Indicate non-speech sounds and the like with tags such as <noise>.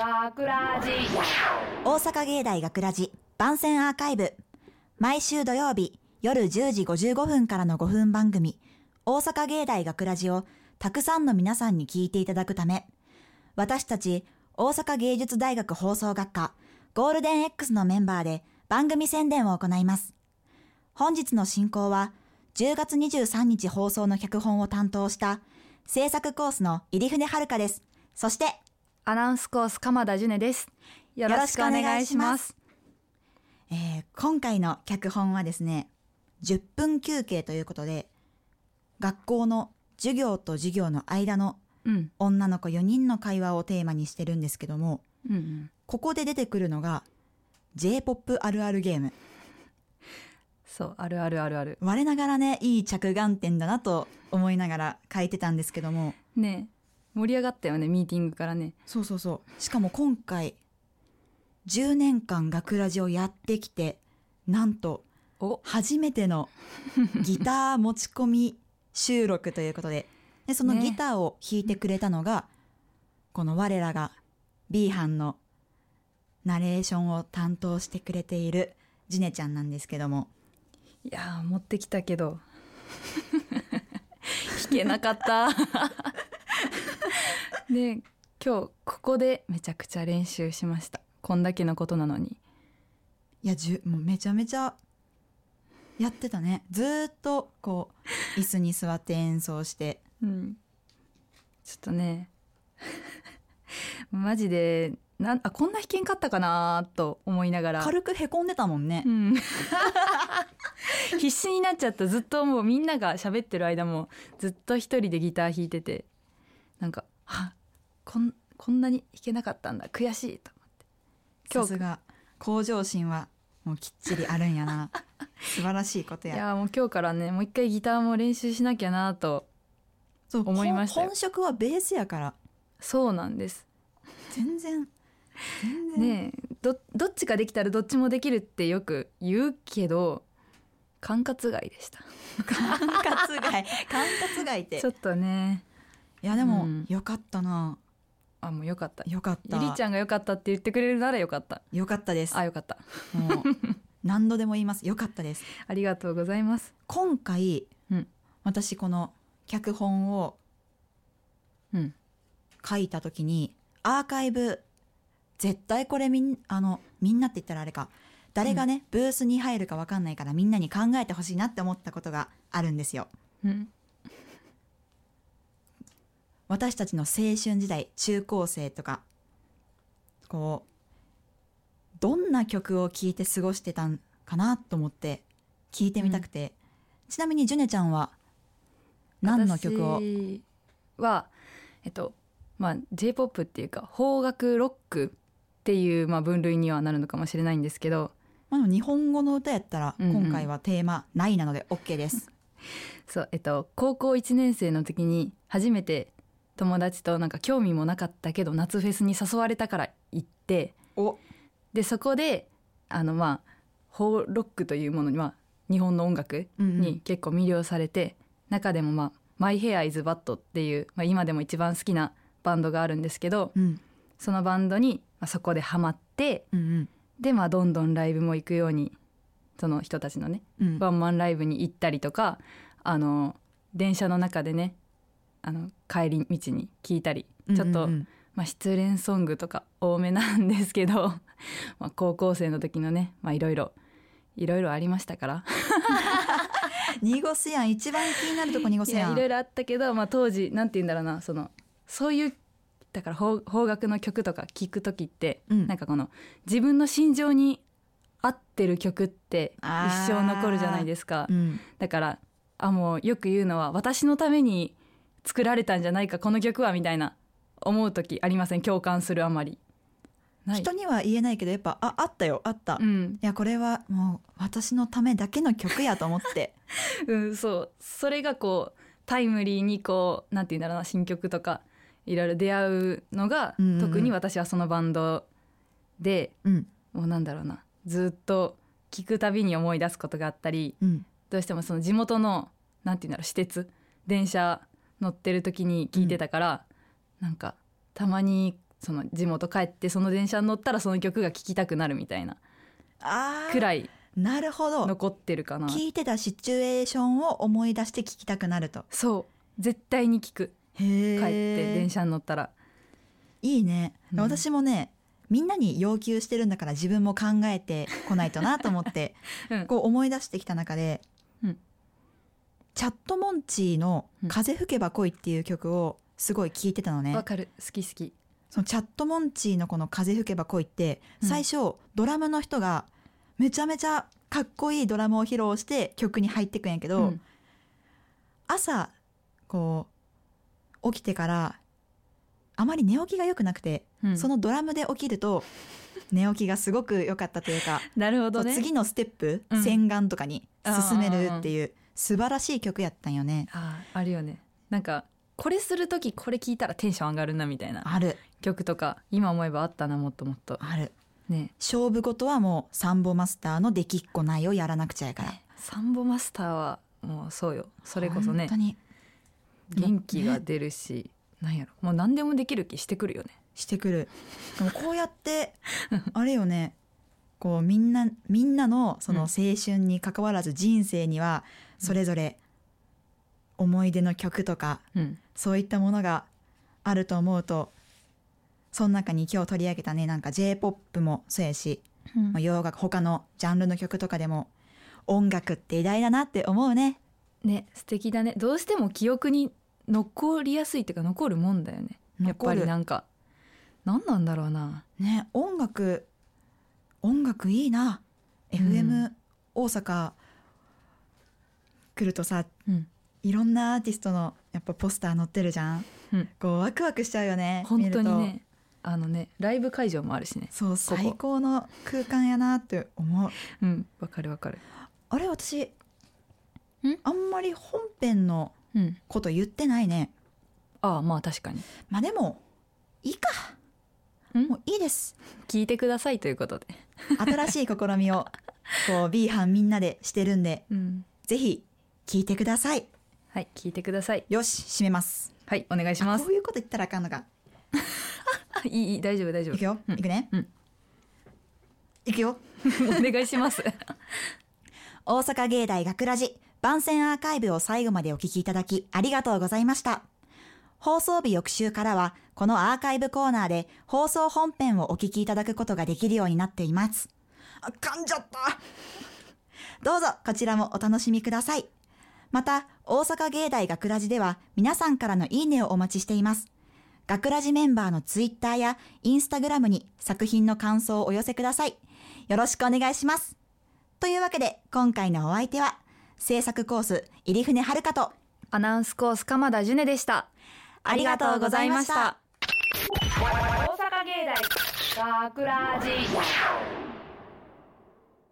学ラジ大阪芸大学ラジ番宣アーカイブ。毎週土曜日夜10時55分からの5分番組。大阪芸大学ラジをたくさんの皆さんに聞いていただくため。私たち大阪芸術大学放送学科ゴールデン X のメンバーで番組宣伝を行います。本日の進行は10月23日放送の脚本を担当した制作コースの入船遥です。そしてアナウンスコース鎌田ジュネです。よろしくお願いします。えー今回の脚本はですね10分休憩ということで学校の授業と授業の間のうん。女の子4人の会話をテーマにしてるんですけどもうんうん。ここで出てくるのが J-POP あるあるゲーム。そうあるあるあるある。我ながらねいい着眼点だなと思いながら書いてたんですけども。ね盛り上がったよねミーティングからね。そうそうそう。しかも今回10年間学ラジをやってきてなんとお。初めての <laughs> ギター持ち込み収録ということで。でそのね。ギターを弾いてくれたのが、この我らが B 班のナレーションを担当してくれているジネちゃんなんですけども。いやー持ってきたけど。<laughs> 弾けなかったで今日ここでめちゃくちゃ練習しました。こんだけのことなのに。いやじゅもうめちゃめちゃやってたね。ずーっとこう椅子に座って演奏して。うん。ちょっとね。<laughs> マジでなんあこんな弾けんかったかなと思いながら。軽くへこんでたもんね。う、ん。<laughs> 必死になっちゃった。ずっともうみんなが喋ってる間もずっと一人でギター弾いてて。なんかあこんこんなに弾けなかったんだ悔しいと思って。今日さすが。向上心はもうきっちりあるんやな。<laughs> 素晴らしいことや。いやもう今日からねもう一回ギターも練習しなきゃなと思いましたよ。本本職はベースやから。そうなんです。全然。全然。ねえどどっちかできたらどっちもできるってよく言うけど管轄外でした。管轄外。管轄外って。ちょっとね。いやでも、うん。よかったなあもうよかった。よかった。ゆりちゃんがよかったって言ってくれるならよかった。よかったです。あよかった。もう何度でも言います。よかったです。<laughs> ありがとうございます。今回、うん。私この脚本をうん。書いた時にアーカイブ絶対これみんあのみんなって言ったらあれか。誰がね、ブースに入るか分かんないからみんなに考えてほしいなって思ったことがあるんですよ。うん私たちの青春時代中高生とかこうどんな曲を聴いて過ごしてたんかなと思って聞いてみたくて、ちなみにジュネちゃんは何の曲を？私はえっとまあ J−POP っていうか邦楽ロックっていうまあ分類にはなるのかもしれないんですけど。まあ、日本語の歌やったらうんうん。今回はテーマないなので OK です。<laughs> そうえっと高校1年生の時に初めて友達となんか興味もなかったけど夏フェスに誘われたから行ってお。でそこであのまあ邦ロックというものにまあ日本の音楽に結構魅了されて、中でもまあ「マイ・ヘア・イズ・バット」っていう、まあ、今でも一番好きなバンドがあるんですけどうん。そのバンドにまあそこでハマってうんでまあどんどんライブも行くようにその人たちのねうんうん。ワンマンライブに行ったりとかあの電車の中でねあの帰り道に聞いたりちょっと、うん。うんまあ、失恋ソングとか多めなんですけど <laughs> まあ高校生の時のねまあいろいろいろいろありましたから。<laughs> 濁すやん。一番気になるとこ濁すやん。いろいろあったけど、まあ、当時なんて言うんだろうなそのそういうだから邦邦楽の曲とか聴く時って、うん。なんかこの自分の心情に合ってる曲って一生残るじゃないですか。うん。だからあもうよく言うのは私のために作られたんじゃないかこの曲はみたいな思う時ありません？共感するあまり。人には言えないけどやっぱああったよあった、いうん、やこれはもう私のためだけの曲やと思って。<laughs> うん、そう。それがこうタイムリーにこうなんて言うんだろうな新曲とかいろいろ出会うのが、うんうんうん。特に私はそのバンドでうん。もうなんだろうなずっと聴くたびに思い出すことがあったりうん。どうしてもその地元のなんて言うんだろう私鉄電車乗ってる時に聞いてたから、なんかたまにその地元帰ってその電車に乗ったらその曲が聴きたくなるみたいなあーくらいなるほど。残ってるかな。聞いてたシチュエーションを思い出して聞きたくなると。そう。絶対に聞く。帰って電車に乗ったら。いいね、うん。私もねみんなに要求してるんだから自分も考えてこないとなと思って <laughs> うん。こう思い出してきた中で、うんチャットモンチーのうん「風吹けば恋」っていう曲をすごい聴いてたのね、わかる。好き好き。そのチャットモンチーのこの「風吹けば恋」ってうん。最初、ドラムの人がめちゃめちゃかっこいいドラムを披露して曲に入ってくんやけど、うん。朝こう起きてからあまり寝起きが良くなくて、うん。そのドラムで起きると寝起きがすごく良かったというか、<laughs> なるほどね。次のステップ、うん。洗顔とかに進めるっていう素晴らしい曲やったんよね。あーあるよね。なんかこれする時これ聞いたらテンション上がるなみたいなある。曲とか今思えばあったなもっともっと。ある。ね。勝負事はもうサンボマスターのできっこないをやらなくちゃやから。サンボマスターはもうそうよ。それこそね本当に。元気が出るし、なんやろ。もう何でもできる気してくるよね。してくる。でもこうやって <laughs> あれよね。こうみんなみんなのその青春に関わらず人生にはそれぞれ思い出の曲とかうん。そういったものがあると思うとその中に今日取り上げたねなんか j p o p もそうやし、まあ、洋楽他のジャンルの曲とかでも音楽って偉大だなって思うね。ね素敵だね。どうしても記憶に残りやすいっていうか残るもんだよね。やっぱりなんか何なんだろうな。ね音楽音楽いいな。う FM ん。大阪来るとさうん。いろんなアーティストのやっぱポスター載ってるじゃん。うん。こうワクワクしちゃうよね本当にねあのねライブ会場もあるしね。とそうこ最高の空間やなって思う。うんわかるわかる。あれ私あんまり本編のうん。こと言ってないね。ああまあ確かに。まあでもいいか。ん？もういいです。聞いてくださいということで。新しい試みをこう B 班みんなでしてるんで <laughs> うん。ぜひ聞いてください。はい聞いてください。よし締めます。はいお願いします。あこういうこと言ったらあかんのか。いいいい大丈夫大丈夫。いくよ、うんいくね、うん。いくよ。<laughs> お願いします。<laughs> 大阪芸大学ラジ番宣アーカイブを最後までお聞きいただきありがとうございました。放送日翌週からはこのアーカイブコーナーで放送本編をお聞きいただくことができるようになっています。あ噛んじゃった。どうぞこちらもお楽しみくださいまた大阪芸大学ラジでは皆さんからのいいねをお待ちしています。学ラジメンバーのツイッターやインスタグラムに作品の感想をお寄せください。よろしくお願いします。というわけで今回のお相手は制作コース入船遥とアナウンスコース鎌田ジュネでした。ありがとうございました。大阪芸大学ラジ